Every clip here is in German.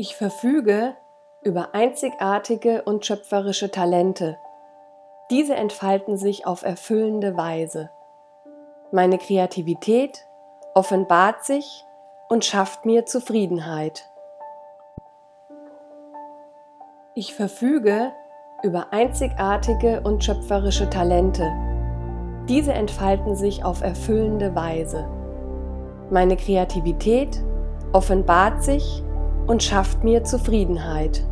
Ich verfüge über einzigartige und schöpferische Talente. Diese entfalten sich auf erfüllende Weise. Meine Kreativität offenbart sich und schafft mir Zufriedenheit. Ich verfüge über einzigartige und schöpferische Talente. Diese entfalten sich auf erfüllende Weise. Meine Kreativität offenbart sich und schafft mir Zufriedenheit.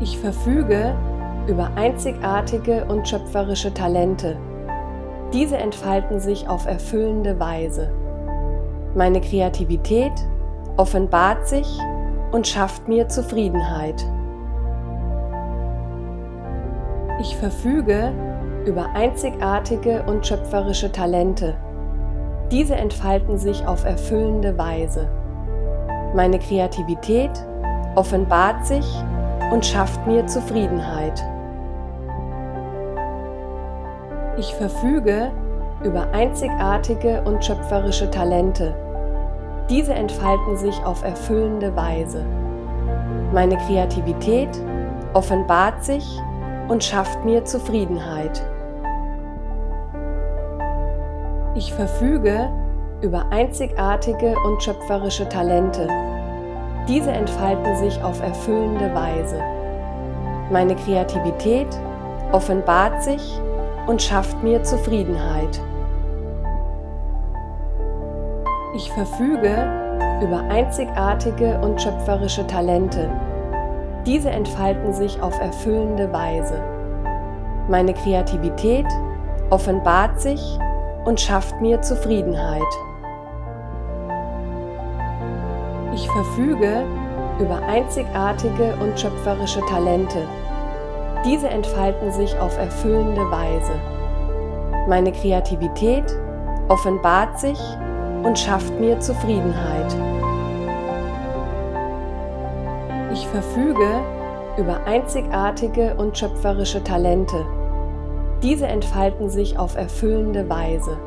Ich verfüge über einzigartige und schöpferische Talente. Diese entfalten sich auf erfüllende Weise. Meine Kreativität offenbart sich und schafft mir Zufriedenheit. Ich verfüge über einzigartige und schöpferische Talente. Diese entfalten sich auf erfüllende Weise. Meine Kreativität offenbart sich und schafft mir Zufriedenheit. Ich verfüge über einzigartige und schöpferische Talente. Diese entfalten sich auf erfüllende Weise. Meine Kreativität offenbart sich und schafft mir Zufriedenheit. Ich verfüge über einzigartige und schöpferische Talente. Diese entfalten sich auf erfüllende Weise. Meine Kreativität offenbart sich und schafft mir Zufriedenheit. Ich verfüge über einzigartige und schöpferische Talente. Diese entfalten sich auf erfüllende Weise. Meine Kreativität offenbart sich und schafft mir Zufriedenheit. Ich verfüge über einzigartige und schöpferische Talente. Diese entfalten sich auf erfüllende Weise. Meine Kreativität offenbart sich und schafft mir Zufriedenheit. Ich verfüge über einzigartige und schöpferische Talente. Diese entfalten sich auf erfüllende Weise.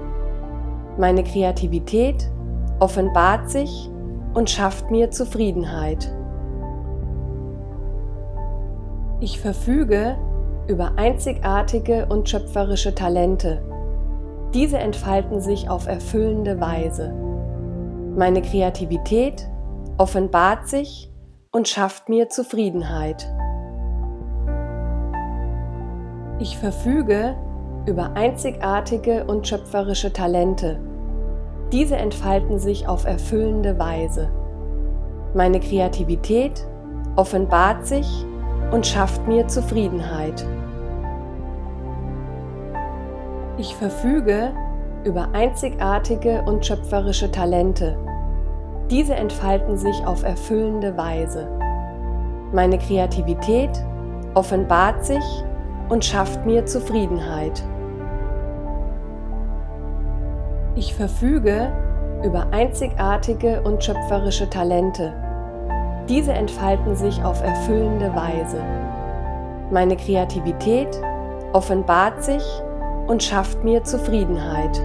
Meine Kreativität offenbart sich und schafft mir Zufriedenheit. Ich verfüge über einzigartige und schöpferische Talente. Diese entfalten sich auf erfüllende Weise. Meine Kreativität offenbart sich und schafft mir Zufriedenheit. Ich verfüge über einzigartige und schöpferische Talente. Diese entfalten sich auf erfüllende Weise. Meine Kreativität offenbart sich und schafft mir Zufriedenheit. Ich verfüge über einzigartige und schöpferische Talente. Diese entfalten sich auf erfüllende Weise. Meine Kreativität offenbart sich und schafft mir Zufriedenheit. Ich verfüge über einzigartige und schöpferische Talente. Diese entfalten sich auf erfüllende Weise. Meine Kreativität offenbart sich und schafft mir Zufriedenheit.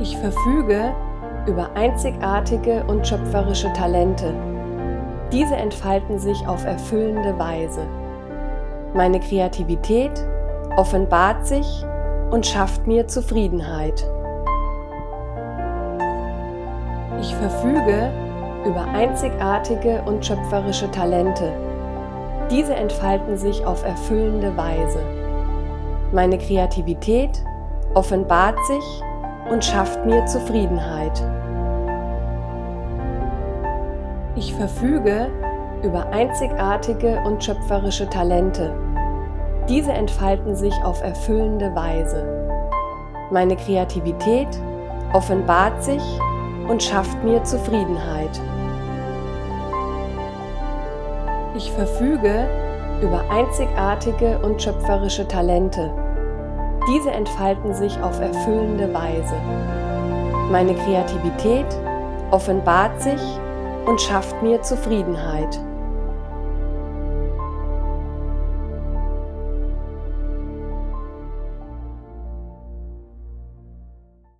Ich verfüge über einzigartige und schöpferische Talente. Diese entfalten sich auf erfüllende Weise. Meine Kreativität offenbart sich und schafft mir Zufriedenheit. Ich verfüge über einzigartige und schöpferische Talente. Diese entfalten sich auf erfüllende Weise. Meine Kreativität offenbart sich und schafft mir Zufriedenheit. Ich verfüge über einzigartige und schöpferische Talente. Diese entfalten sich auf erfüllende Weise. Meine Kreativität offenbart sich und schafft mir Zufriedenheit. Ich verfüge über einzigartige und schöpferische Talente. Diese entfalten sich auf erfüllende Weise. Meine Kreativität offenbart sich und schafft mir Zufriedenheit.